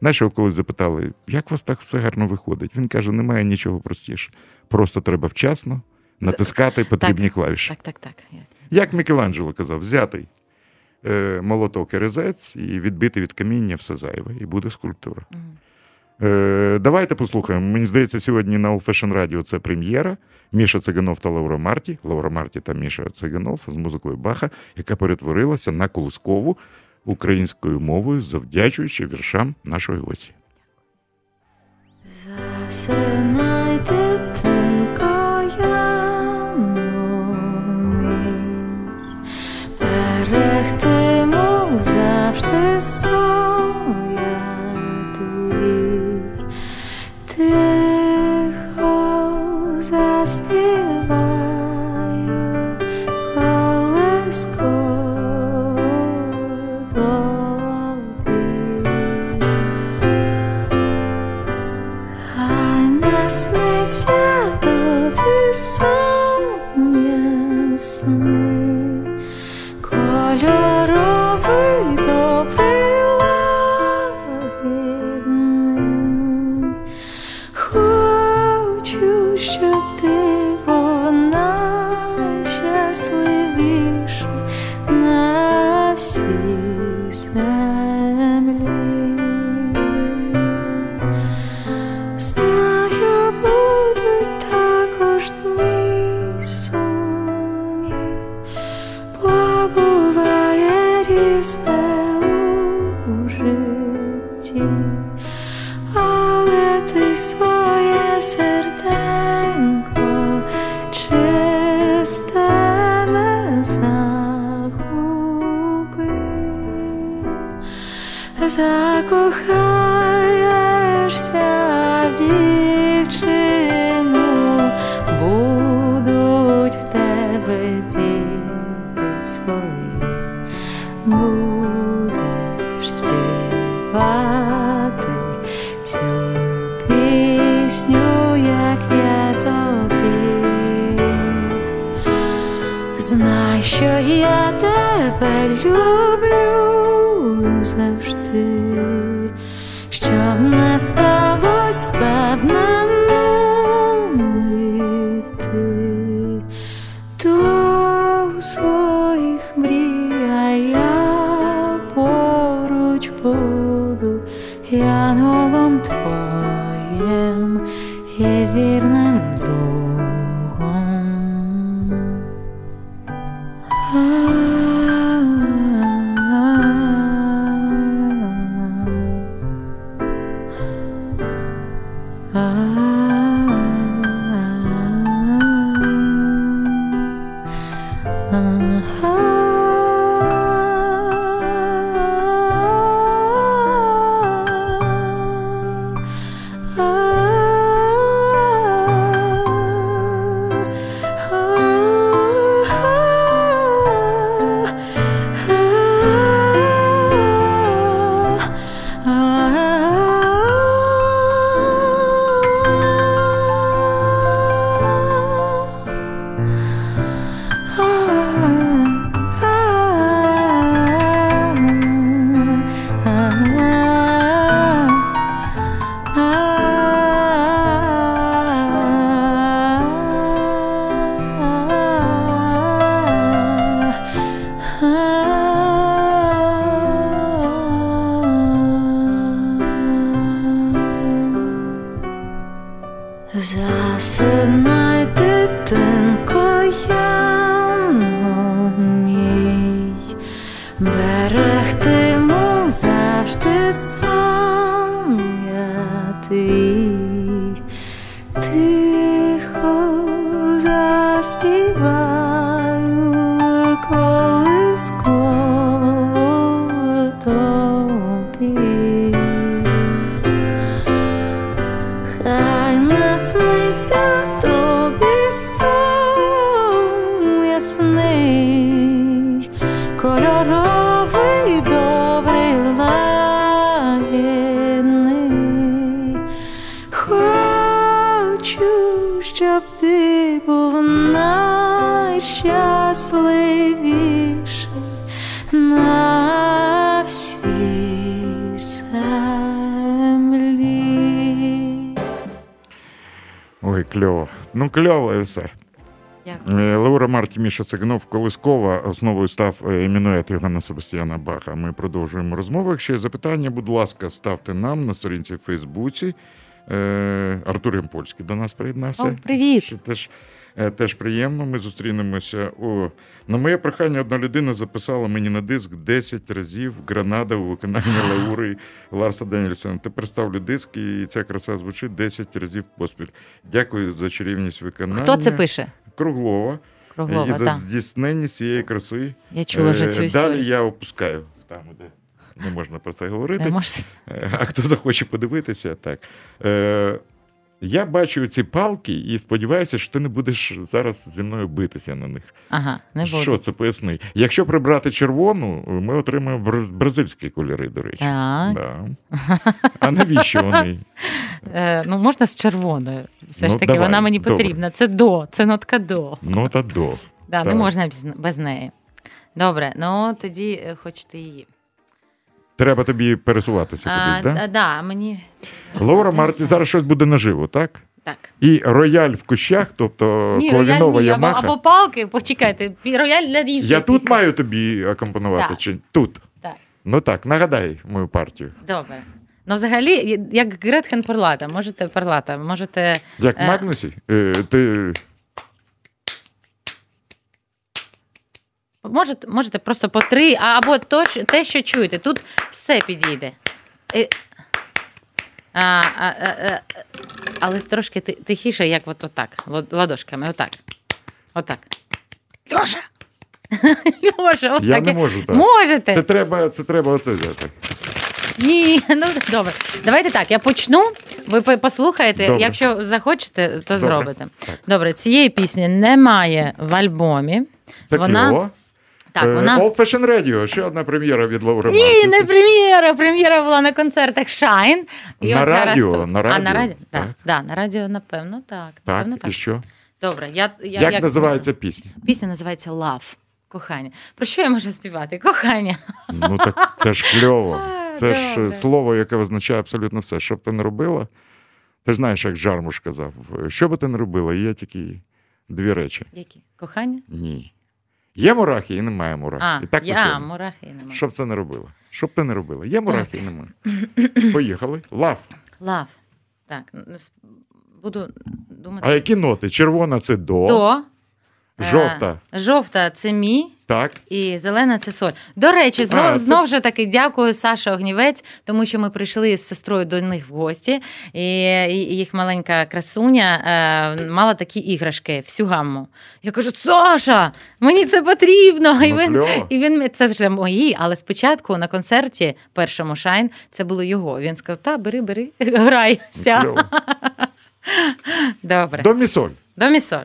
знаєш, його колись запитали, як у вас так все гарно виходить? Він каже, немає нічого простіше. Просто треба вчасно натискати потрібні клавіші. Так, так, так. Як Мікеланджело казав, взятий молоток і резець і відбити від каміння все зайве, і буде скульптура. Е, давайте послухаємо. Мені здається, сьогодні на Old Fashion Radio це прем'єра. Міша Циганов та Лаура Марті. Лаура Марті та Міша Циганов з музикою Баха, яка перетворилася на колискову українською мовою, завдячуючи віршам нашої гості. Засинай, 好 Марті Міша Цигнов Колискова основою став е, Емінует Євгена Себастьяна Баха. Ми продовжуємо розмову. Якщо є запитання, будь ласка, ставте нам на сторінці в Фейсбуці. Е, Артур Ямпольський до нас приєднався. О, привіт. Теж, е, теж приємно. Ми зустрінемося. О, на моє прохання одна людина записала мені на диск 10 разів Гранада у виконанні Лаури Ларса Денельсона. Тепер ставлю диск, і ця краса звучить 10 разів поспіль. Дякую за чарівність виконання. Хто це пише? Круглова. Круглова, і за та. здійснення цієї краси. Я чула вже цю історію. Далі я опускаю. Там, де не можна про це говорити. Не? Е, А хто захоче подивитися, так. Я бачу ці палки і сподіваюся, що ти не будеш зараз зі мною битися на них. Ага, не буду. Що це поясни? Якщо прибрати червону, ми отримаємо бразильські кольори, до речі. Так. Да. А навіщо вони? Е, ну, можна з червоною. Все Ну, ж таки, давай, вона мені добре. потрібна. Це до, це нотка до. Ну та до. Да, не можна без, неї. Добре, ну тоді е, хочете її. Треба тобі пересуватися А, кудись, да? так? да, мені. Лаура Марті зараз щось буде наживо, так? Так. І рояль в кущах, тобто Ні, клавінова рояль ні, або, Ямаха. або палки, почекайте, рояль для інших. Я тут пісень. маю тобі акомпонувати, Так. чи тут? Так. Ну так, нагадай мою партію. Добре. Ну, взагалі, як Гретхен Перлата, можете Перлата, можете. Як Е. Магнусі? Е, ти... Можете, можете просто по три, або то, те, що чуєте. Тут все підійде. Е, А, а, а, а, але трошки тихіше, як от отак, ладошками, отак. Отак. Льоша! Льоша, отак. Я не можу так. Можете. Це треба, це треба оце взяти. Ні, ну добре. Давайте так, я почну. Ви послухаєте. Добре. Якщо захочете, то Добре. зробите. Так. Добре, цієї пісні немає в альбомі. Це Вона- кльово. Так, Е, вона. Old Fashion Radio, ще одна прем'єра від Лаури Ні, Мартінс. не прем'єра. Прем'єра була на концертах Shine. І На от зараз радіо, тут. на А, радіо, на радіо? Так, так. да, на радіо, напевно, так. Так, Напевно, і що? Добре, я, я, Як, називається пісня? Пісня називається Love. Кохання. Про що я можу співати? Кохання. Ну так це ж кльово. А, Це ж е, слово, яке означає абсолютно все. Що б ти не робила, ти знаєш, як Жармуш казав, що би ти не робила, є тільки дві речі. Які? Кохання? Ні. Є мурахи і немає мурахи. А, і так я, мурахи і немає. Щоб це не робила? Щоб ти не робила? Є мурахи і немає. Поїхали. Лав. Лав. Так, буду думати. А які ноти? Червона це до, До. Е, жовта. Жовта це мі. Так. І зелена це соль. До речі, знов, А, це- знов же таки дякую Саша Огнівець, тому що ми прийшли з сестрою до них в гості, і, і їх маленька красуня е, мала такі іграшки, всю гамму. Я кажу: Саша, мені це потрібно. і Ну, він, кльово. і він це вже мої, але спочатку на концерті першому Шайн це було його. Він сказав: Та, бери, бери, грайся. Кльово. Добре. До місоль.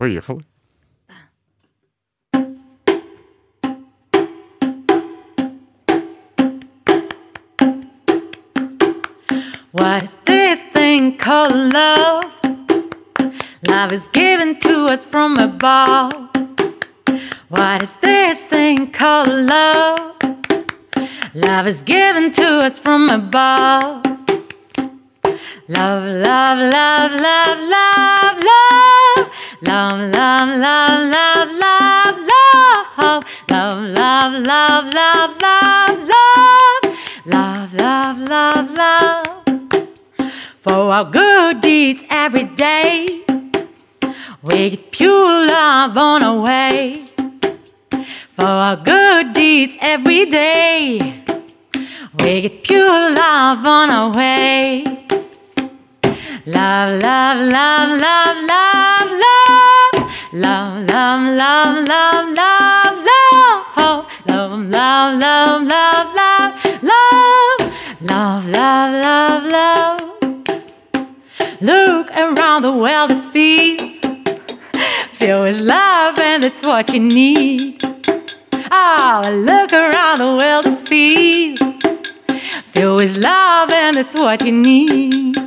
До місоль. Да. Поїхали. What is this thing called love? Love is given to us from above. What is this thing called love? Love is given to us from above. Love, love, love, love, love, love. Love, love, love, love, love, love. Love, love, love, love, love, love. Love, love, love, love. For our good deeds every day, we get pure love on our way. For our good deeds every day, we get pure love on our way. Love, love, love, love, love, love. Love, love, love, love, love, love. Love, love, love, love, love, love. Love, love, love, love. Look around the world is filled. Filled with love, and it's what you need. Oh, look around the world is filled. Filled with love, and it's what you need.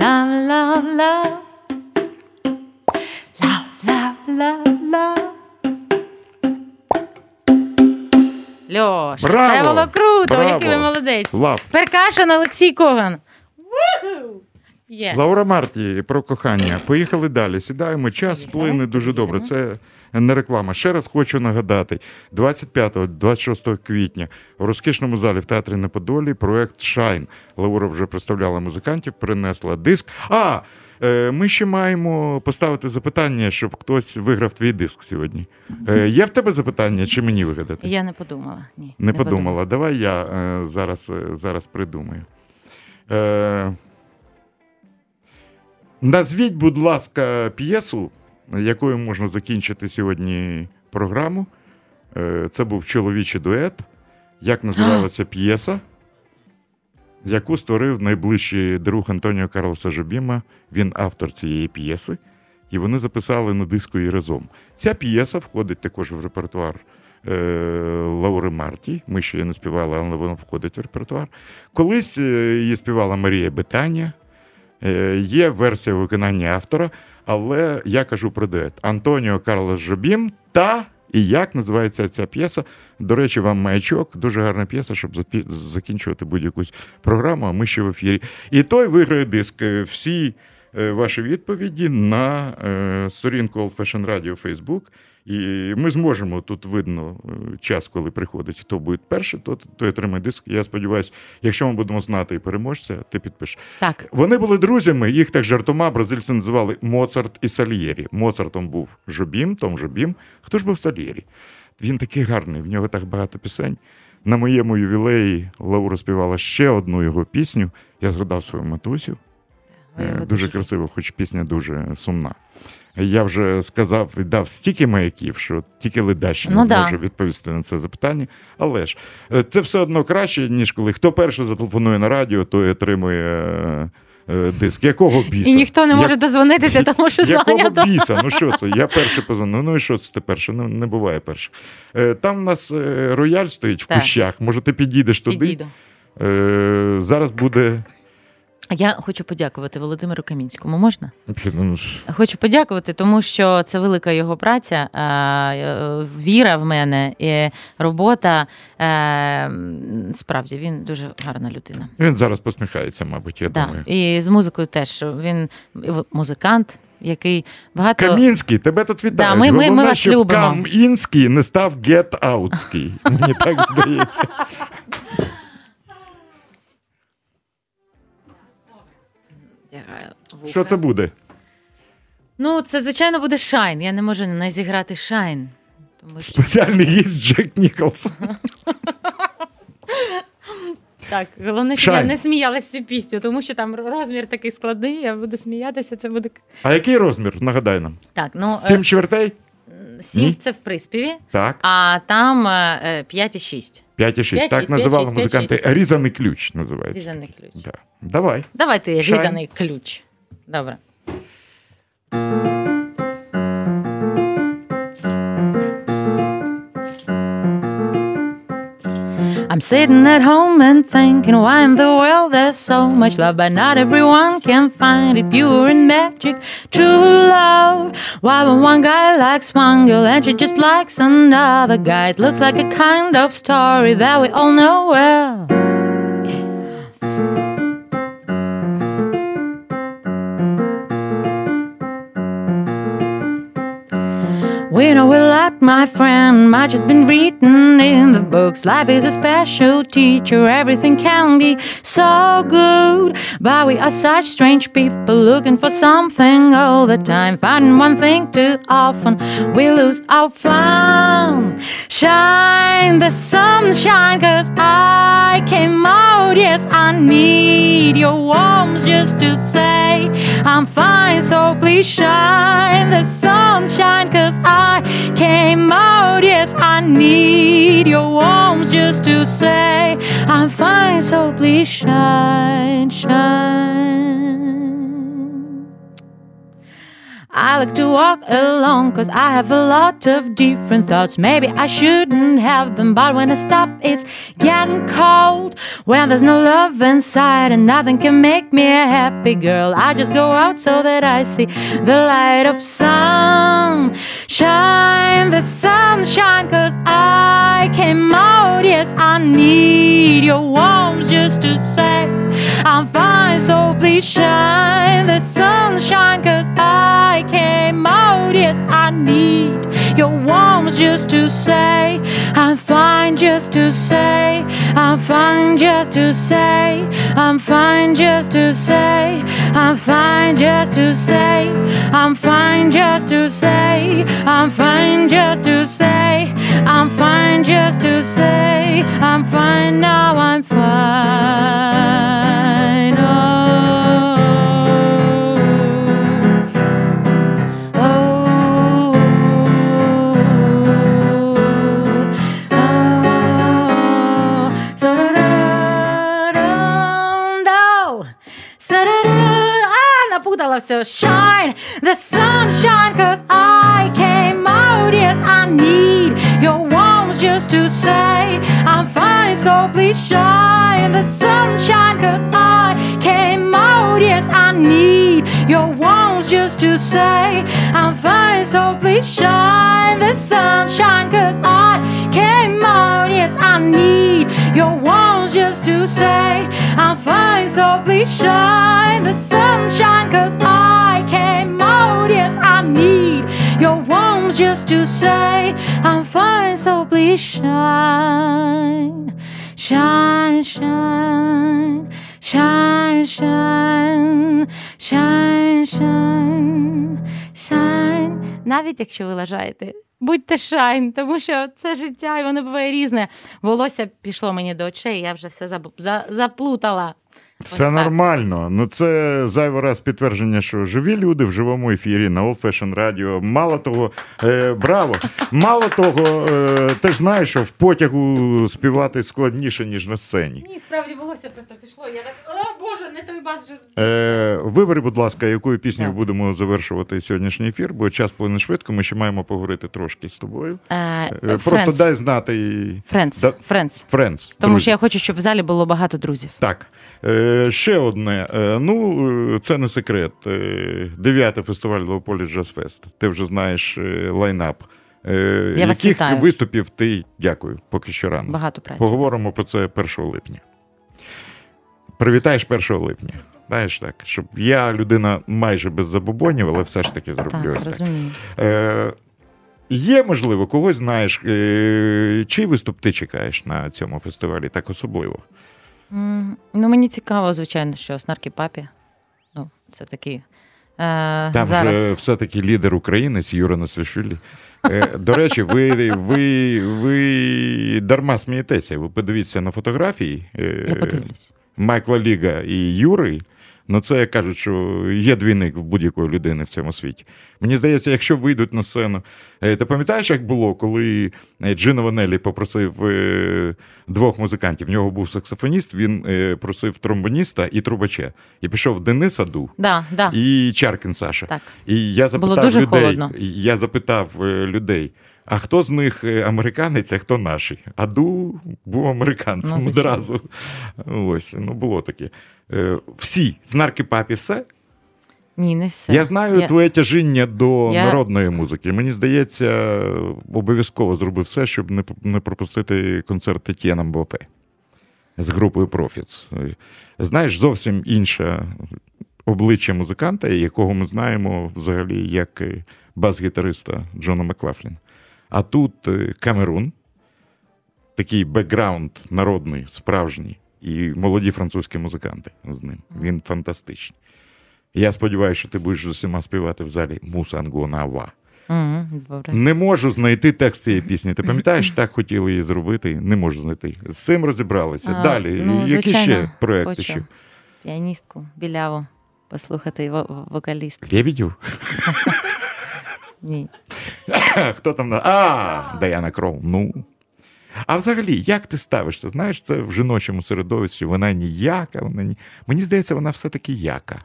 love, love, love, love, love, love, love. Льоша, Браво! це було круто, Браво! який ви молодець. Лав. Перкашин Олексій Коган. Є. Лаура Марті про кохання. Поїхали далі. Сідаємо. Час плине дуже добре. Це не реклама. Ще раз хочу нагадати: 25-26 квітня в розкішному залі в театрі на Подолі проект Shine. Лаура вже представляла музикантів, принесла диск. А е, ми ще маємо поставити запитання, щоб хтось виграв твій диск сьогодні. Е, Є в тебе запитання, чи мені вигадати? Я не подумала. Ні, Не подумала. Давай я е, зараз, зараз придумаю. Назвіть, будь ласка, п'єсу, якою можна закінчити сьогодні програму. Е, це був чоловічий дует. Як називалася п'єса, яку створив найближчий друг Антоніо Карлоса Жобіма. Він автор цієї п'єси. І вони записали на диску і разом. Ця п'єса входить також в репертуар е, Лаури Марті. Ми ще її не співали, але вона входить в репертуар. Колись е, її співала Марія Бетанія. Е, Є версія виконання автора, але я кажу про дует Антоніо Карлос Жобім та. І як називається ця п'єса? До речі, вам маячок. Дуже гарна п'єса, щоб закінчувати будь-яку програму, а ми ще в ефірі. І той виграє диск. Е, Всі е, ваші відповіді на е, сторінку Old Fashion Radio Facebook. І ми зможемо тут видно е, час, коли приходить, хто буде перший, то той отримає диск. Я сподіваюся, якщо ми будемо знати і переможця, ти підпишеш. Так, Вони були друзями, їх так жартома бразильці називали Моцарт і Сальєрі. Моцартом був Жобім, Том Жобім. Хто ж був Сальєрі? Він такий гарний, в нього так багато пісень. На моєму ювілеї Лаура співала ще одну його пісню. Я згадав свою матусю. Е, Дуже красиво, хоч пісня дуже сумна. Я вже сказав, дав стільки маяків, що тільки Ледащина Ну да. відповісти на це запитання. Але ж е, це все одно краще, ніж коли хто перший зателефонує на радіо, той отримує е, е, диск. Якого біса? І ніхто не може Як- дозвонитися, тому що Якого зайнято. біса? Ну що це? Я перший позвонив. Ну і що це ти перший? Не, не буває перший. Е, Там у нас рояль стоїть в Так. кущах. Може, ти підійдеш туди? Підійду. Зараз буде. Я хочу подякувати Володимиру Камінському. Можна? Ну, Хочу подякувати, тому що це велика його праця, е, віра в мене і робота. Е, Справді він дуже гарна людина. Він зараз посміхається, мабуть, я Да. думаю. І з музикою теж він музикант, який багато Камінський, тебе тут вітають. Да, ми- ми- ми вас щоб любимо. Камінський не став get-outський. Мені так здається. Що це буде? Ну, це звичайно буде шайн. Я не можу не зіграти шайн. Тому що Спеціальний гість Джек Ніколс. так, головне, що я не сміялася цю пісню, тому що там розмір такий складний. Я буду сміятися. Це буде А який розмір? Нагадай нам. так. Ну Сім чвертей? Е, сім Ні? це в приспіві, Так. а там е, 5 і 6. 5,6. П'ять, Так шість, називали п'ять, шість, музиканти. п'ять, Різаний ключ називається. Різаний ключ. Да. Давай. Давайте різаний ключ. Добре. I'm sitting at home and thinking, why in the world there's so much love, but not everyone can find it pure and magic, true love. Why when one guy likes one girl and she just likes another guy, it looks like a kind of story that we all know well. We know a lot, my friend. Much has been written in the books. Life is a special teacher. Everything can be so good. But we are such strange people looking for something all the time. Finding one thing too often, we lose our fun. Shine the sunshine, cause I I came out. Yes, I need your warmth just to say I'm fine. So please shine the sunshine, cause I came out. Yes, I need your warmth just to say I'm fine. So please shine, shine. I like to walk alone cause I have a lot of different thoughts. Maybe I shouldn't have them, but when I stop, it's getting cold. When there's no love inside and nothing can make me a happy girl, I just go out so that I see the light of sun. Shine the sunshine cause I came out. Yes, I need your warmth just to say I'm fine. So please shine the sunshine cause I came out. Yes, I need your warmth just to say I'm fine. Just to say I'm fine. Just to say I'm fine. Just to say I'm fine. Just to say I'm fine. Just to say I'm fine. Just to say I'm fine. Just to say I'm fine. Now I'm fine. love. So shine the sunshine, cause I came out. Yes, I need your warmth just to say I'm fine. So please shine the sunshine, cause I came out. Yes, I need your warmth just to say I'm fine. So please shine the sunshine, cause I came out. Yes, I need your warmth just to say I'm fine. So please shine the sunshine, cause I came out. Yes, I need your warmth just to say I'm fine. So please shine, shine, shine, shine, shine, shine, shine, shine. Навіть якщо ви лажаєте, будьте шайн, тому що це життя, і воно буває різне. Волосся пішло мені до очей, я вже все заплутала. Так. нормально. Ну це зайвий раз підтвердження, що живі люди в живому ефірі на Old Fashion Radio. Мало того, е, браво! Мало того, е, ти ж знаєш, що в потягу співати складніше, ніж на сцені. Ні, справді волосся просто пішло. Я так, о Боже, не той бас вже. Е, вибери, будь ласка, якою піснею Так. будемо завершувати сьогоднішній ефір, бо час плине швидко. Ми ще маємо поговорити трошки з тобою. Е, Е, Просто Friends. дай знати Friends. Да. Friends. Friends. Тому друзі. що я хочу, щоб в залі було багато друзів. Так, е, ще одне. Е, ну, е, це не секрет. Е, дев'ятий фестиваль Леополі Джаз Фест. Ти вже знаєш е, лайнап. Е, Я вас яких вітаю. виступів ти дякую, поки що рано. Багато праці. Поговоримо про це 1 липня. Привітаєш 1 липня. Знаєш так, щоб я людина майже без забобонів, але все ж таки зроблю Так, ось так. Е, є, можливо, когось знаєш, е, чий виступ ти чекаєш на цьому фестивалі так особливо? Ну, мені цікаво, звичайно, що Снаркі Папі. Ну, це такі. Е, Там зараз. же все-таки лідер українець Юра Насвішвілі. Е, До речі, ви, ви, ви дарма смієтеся. Ви подивіться на фотографії е, Я подивлюсь. Майкла Ліга і Юри. Ну, це кажуть, що є двійник в будь-якої людини в цьому світі. Мені здається, якщо вийдуть на сцену. Е, Ти пам'ятаєш, як було, коли е, Джино Ванелі попросив е, двох музикантів? В нього був саксофоніст, він просив тромбоніста і трубача. І пішов Денис Аду Да, да. і Чаркін Саша. Так. І я запитав дуже людей, холодно. я запитав людей. А хто з них е, американець, а хто наший? Аду був американцем Ну, одразу. Ось, ну було таке. Е, Всі з нарки папі все. Ні, не все. Я знаю Я- твоє тяжіння до Я- народної музики. Мені здається, обов'язково зробив все, щоб не, не пропустити концерт Тетєна Мбапе з групою Профіц. Знаєш, зовсім інше обличчя музиканта, якого ми знаємо взагалі як е, бас-гітариста Джона Маклафлін. А тут е, Камерун, такий бекграунд народний, справжній, і молоді французькі музиканти з ним. Він фантастичний. Я сподіваюся, що ти будеш з усіма співати в залі Мусангонава. Добре. Не можу знайти текст цієї пісні. Ти пам'ятаєш, так хотіли її зробити, не можу знайти. З цим розібралися. А, Далі, ну, які ще проекти? хочу. Піаністку біляву послухати во- вокаліст. Ні. Хто там? на- А, Даяна Кроу. Ну. А взагалі, як ти ставишся? Знаєш, це в жіночому середовищі, вона ніяка, вона ні. Мені здається, вона все-таки яка.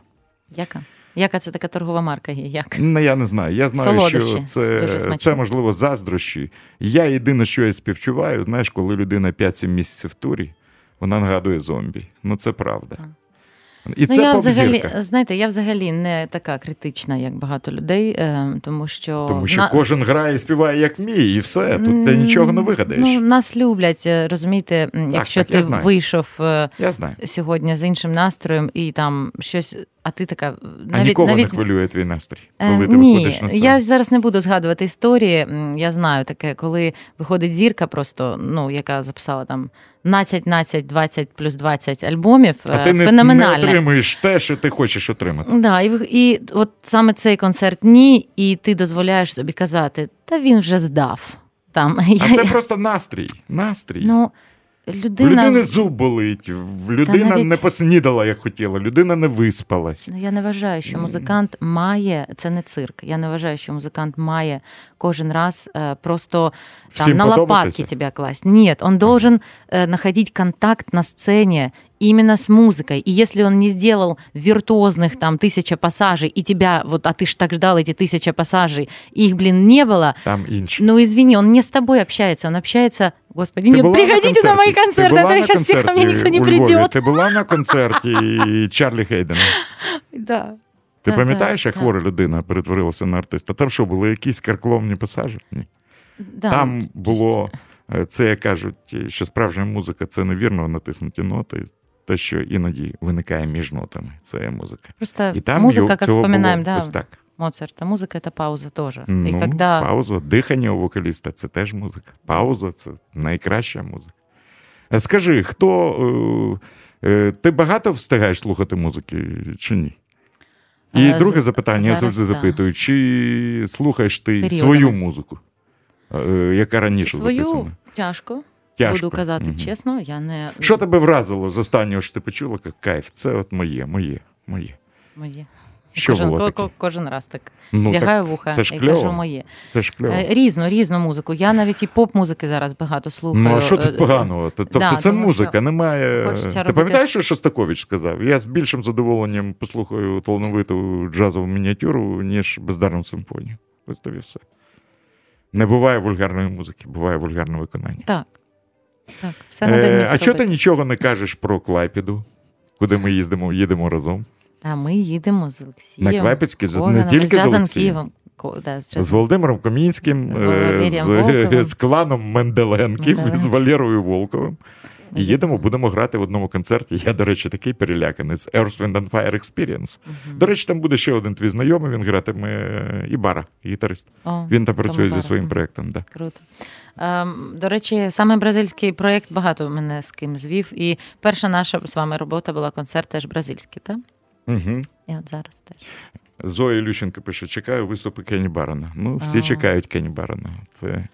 Яка? Яка це така торгова марка є? Як? Ну, я не знаю. Я знаю, що це, це можливо заздрощі. Я єдине, що я співчуваю, знаєш, коли людина 5-7 місяців в турі, вона нагадує зомбі. Ну це правда. І це ну, я взагалі, знаєте, я взагалі не така критична, як багато людей, е, тому що Тому що на- кожен грає і співає як вміє, і все. Тут ти нічого не вигадаєш. Ну, нас люблять, е, розумієте, м, якщо так, я ти знаю. вийшов е, Я знаю. сьогодні з іншим настроєм і там щось, а ти така А нікого не хвилює твій настрій, Е, ти Ні, виходиш на сцену. я зараз не буду згадувати історії. Я знаю таке, коли виходить зірка, просто ну яка записала там 12, 12, 20 плюс 20 альбомів. А е, ти не, не отримуєш те, що ти хочеш отримати. Да, і, і от саме цей концерт ні, і ти дозволяєш собі казати, та він вже здав. Там А я, це просто настрій. Настрій. ну, В людина. людини зуб болить, людина навіть- не поснідала, як хотіла, людина не виспалась. Ну, я не вважаю, що музикант має це не цирк. Я не вважаю, що музикант має кожен раз э, просто там Всім на лопатки тебе класть. Ні, он должен э, находить контакт на сцене именно с музыкой. И если он не сделал виртуозных там тысяча пассажей, и тебя вот, а ты ж так ждал эти тысяча пассажей, и их, блин, не было, Там інше. ну извини, он не с тобой общается, он общается, господи, Ти нет, була приходите на, мои концерті? концерты, Ти а була то на сейчас всех ко мне концерті никто не у Львові? придет. Ти була на концерті Чарлі Хейдена. Да. Ти Да, пам'ятаєш, да, як да. хвора людина перетворилася на артиста? Там що, були якісь каркломні пасажі? Ні. Да, Там то було е, це, як кажуть, що справжня музика це невірно натиснуті ноти. Те, що іноді виникає між нотами, це є музика. Просто І там музыка, його- как цього вспоминаем, було да, ось так. Моцарта, музыка это пауза тоже. Ну, и когда Пауза, дихання у вокаліста це теж музика. Пауза це найкраща музика. Е, Скажи, хто. е, е, Ти багато встигаєш слухати музики чи ні? І Е, друге з- запитання, я зараз завжди да. запитую: чи слухаєш ти Періодами. свою музику, е, яка раніше свою записана? тяжко, Тяжко. буду казати Мгм. чесно, я не Що тебе вразило з останнього, що ти почула, як кайф? Це от моє, моє, моє. моє. Що кожен, було таке? кожен раз так Ну, вдягаю так, вуха це ж і кльово. кажу моє. це ж кльово. Е, Різну, різну музику. Я навіть і поп-музики зараз багато слухаю. Ну, а що Е, тут поганого? Тобто да, це тому музика, що немає. хочеться Ти робити пам'ятаєш, що Шостакович сказав? Я з більшим задоволенням послухаю талановиту джазову мініатюру, ніж бездарну симфонію. Ось тобі все. Не буває вульгарної музики, буває вульгарне виконання. Так. Так, все надо Е, а чого ти нічого не кажеш про Клайпіду, куди ми їздимо, їдемо разом? А ми їдемо з Олексієм. На Клайпецьке, з- не тільки з з Олексієм. Да, з З Володимиром Комінським, е, з, з кланом Менделенків, Менделенків. з Валерою Волковим. І їдемо, будемо грати в одному концерті. Я, до речі, такий переляканий з Earth, Wind and Fire Experience. До речі, там буде ще один твій знайомий, він гратиме і бара, гітарист. О, Він там працює зі своїм проєктом. Да. Круто. Ем, до речі, саме бразильський проєкт багато мене з ким звів. І перша наша з вами робота була концерт теж бразильський, так? Угу. І от зараз теж. Зоя Ілющенко пише: чекаю виступи Кенні Барона. Ну, всі А. чекають Кенні Барона. Це...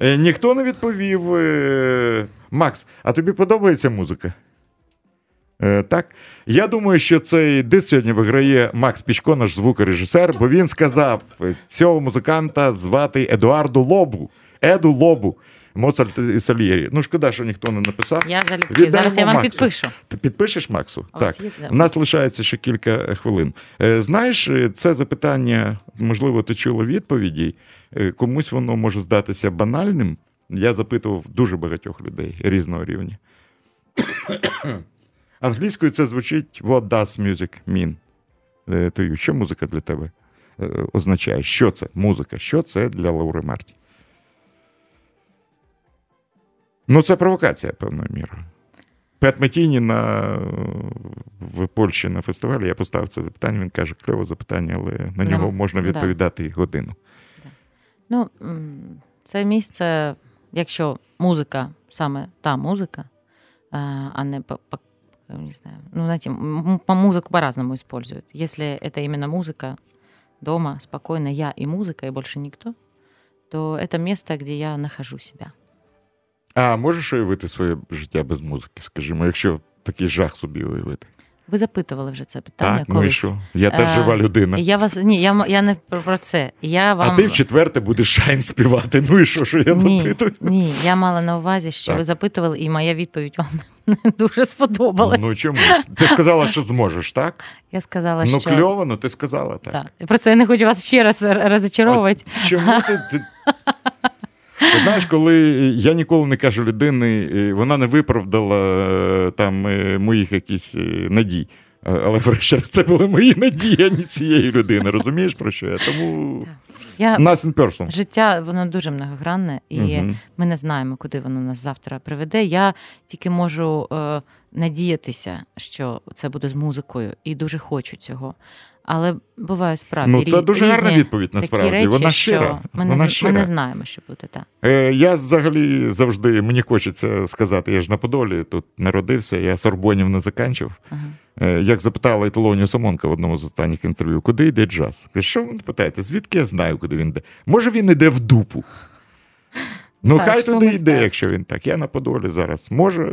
Е, ніхто не відповів. Е, Макс, а тобі подобається музика? Е, так. Я думаю, що цей диск сьогодні виграє Макс Пічко, наш звукорежисер, бо він сказав цього музиканта звати Едуарду Лобу. Еду Лобу. Моцарт і Сальєрі. Ну, шкода, що ніхто не написав. Я залюбки. Віддаємо Зараз я вам Максу. підпишу. Ти підпишеш Максу? А так. є. У нас лишається ще кілька хвилин. Е, Знаєш, е, це запитання, можливо, ти чула відповіді. Е, Комусь воно може здатися банальним. Я запитував дуже багатьох людей різного рівня. Англійською це звучить What does music mean е, to you? Що музика для тебе е, означає? Що це? Музика? Що це для Лаури Марті? Ну, це провокація певною мірою. Пет Метіні на, в Польщі на фестивалі я поставив це запитання. Він каже, кльове запитання, але на нього Ну, можна да. відповідати і годину. Ну, м, це місце, якщо музика, саме та музика, а а не по, по- не знаю, ну, знаете, м- м- по музыку по-разному используют. Если это именно музыка, дома спокойно я и музыка, и больше никто, то это место, где я нахожу себя. А можеш уявити своє життя без музики, скажімо, якщо такий жах собі уявити? Ви запитували вже це питання Так, ну і що? Я теж жива людина. Я вас ні, я, я не про, це. Я вам А ти в четверте будеш шайн співати. Ну і що, що я ні, запитую? ні, я мала на увазі, що Так. ви запитували, і моя відповідь вам не дуже сподобалась. Ну чому? Ти сказала, що зможеш, так? я сказала, Ну що кльово, ну ти сказала так. так. Просто я не хочу вас ще раз р- розочаровувати. Чому ти. ти... Ти знаєш, коли я ніколи не кажу людини, е, вона не виправдала е, там е, моїх якісь надій. Але врешті це були мої надії, а не цієї людини. Розумієш про що я? Тому Я нас in person. життя воно дуже многогранне, і Мгм. ми не знаємо, куди воно нас завтра приведе. Я тільки можу е, надіятися, що це буде з музикою, і дуже хочу цього. Але буває справді. Ну, це дуже гарна різні відповідь, такі насправді. Речі, Вона що щира. Ми, не, Вона з- ми не знаємо, що буде так. Е, Я взагалі завжди мені хочеться сказати, я ж на Подолі тут народився, я Сорбонів не заканчив. Ага. Е, Як запитала Італонію Самонка в одному з останніх інтерв'ю, куди йде джаз? Що ви питаєте, звідки я знаю, куди він йде? Може, він йде в дупу. Ну, Так, хай туди йде, знаємо. якщо він так. Я на Подолі зараз. Може,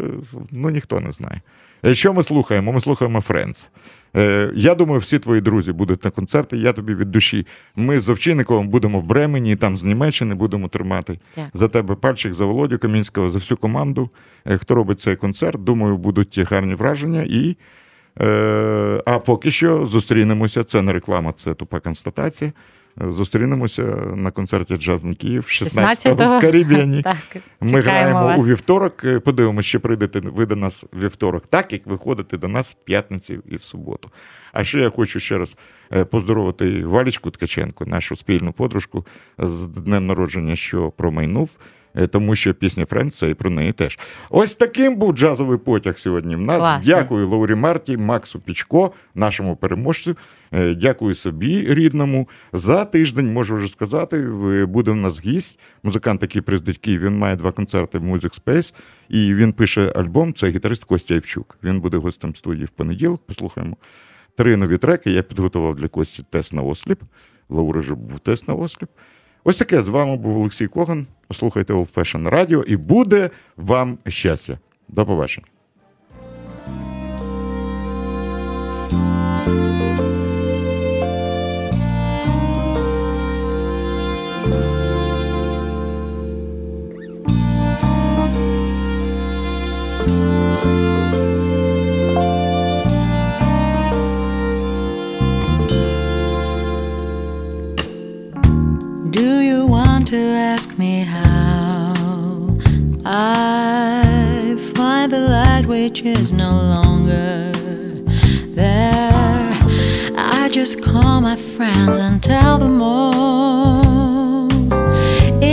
ну ніхто не знає. Е, Що ми слухаємо? Ми слухаємо Френдс. Е, Я думаю, всі твої друзі будуть на концерті. Я тобі від душі. Ми з Овчинниковим будемо в Бремені, там з Німеччини будемо тримати. Дякую. За тебе пальчик, за Володю Камінського, за всю команду, е, хто робить цей концерт. Думаю, будуть гарні враження. І, е, а поки що зустрінемося. Це не реклама, це тупа констатація. Е, Зустрінемося на концерті Джазн Київ 16-го в 16-го. Карібіані. Так, Ми граємо вас. у вівторок. Подивимось, Подивимося, чи прийдете ви до нас у вівторок, так як ви ходите до нас в п'ятниці і в суботу. А ще я хочу ще раз е, поздоровити Валічку Ткаченко, нашу спільну подружку, з днем народження, що промайнув. Е, Тому що пісня Френд це і про неї теж. Ось таким був джазовий потяг сьогодні. В нас Класно. дякую Лаурі Марті, Максу Пічко, нашому переможцю. Е, Дякую собі рідному. За тиждень можу вже сказати. Буде в нас гість, музикант, який приїздить Київ. Він має два концерти в Music Space, і він пише альбом. Це гітарист Костя Євчук. Він буде гостем студії в понеділок. Послухаємо три нові треки. Я підготував для Кості тест на осліп. Лаури вже був тест на осліп. Ось таке з вами був Олексій Коган. Слухайте Old Fashion Radio і буде вам щастя. До побачення. Which is no longer there? I just call my friends and tell them all.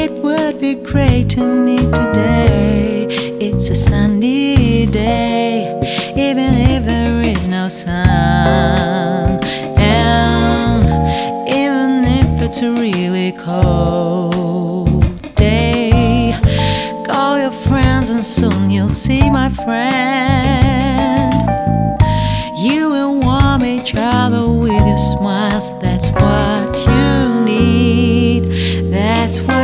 It would be great to meet today. It's a sunny day, even if there is no sun. And even if it's really cold see my friend. You will warm each other with your smiles. That's what you need. That's what